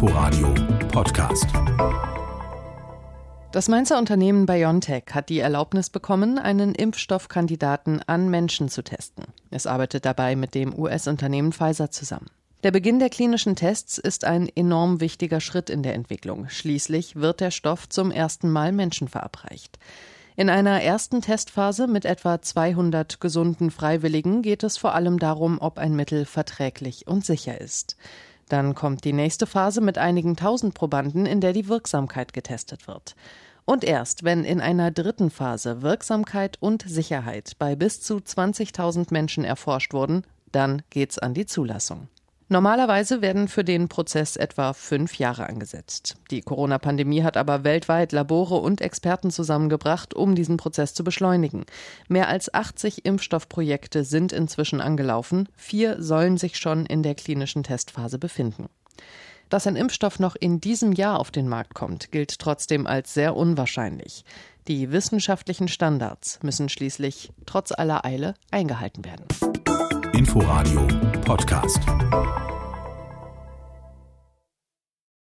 Inforadio Podcast. Das Mainzer Unternehmen BioNTech hat die Erlaubnis bekommen, einen Impfstoffkandidaten an Menschen zu testen. Es arbeitet dabei mit dem US-Unternehmen Pfizer zusammen. Der Beginn der klinischen Tests ist ein enorm wichtiger Schritt in der Entwicklung. Schließlich wird der Stoff zum ersten Mal Menschen verabreicht. In einer ersten Testphase mit etwa 200 gesunden Freiwilligen geht es vor allem darum, ob ein Mittel verträglich und sicher ist. Dann kommt die nächste Phase mit einigen tausend Probanden, in der die Wirksamkeit getestet wird. Und erst, wenn in einer dritten Phase Wirksamkeit und Sicherheit bei bis zu 20.000 Menschen erforscht wurden, dann geht's an die Zulassung. Normalerweise werden für den Prozess etwa fünf Jahre angesetzt. Die Corona-Pandemie hat aber weltweit Labore und Experten zusammengebracht, um diesen Prozess zu beschleunigen. Mehr als 80 Impfstoffprojekte sind inzwischen angelaufen. Vier sollen sich schon in der klinischen Testphase befinden. Dass ein Impfstoff noch in diesem Jahr auf den Markt kommt, gilt trotzdem als sehr unwahrscheinlich. Die wissenschaftlichen Standards müssen schließlich trotz aller Eile eingehalten werden. Inforadio Podcast.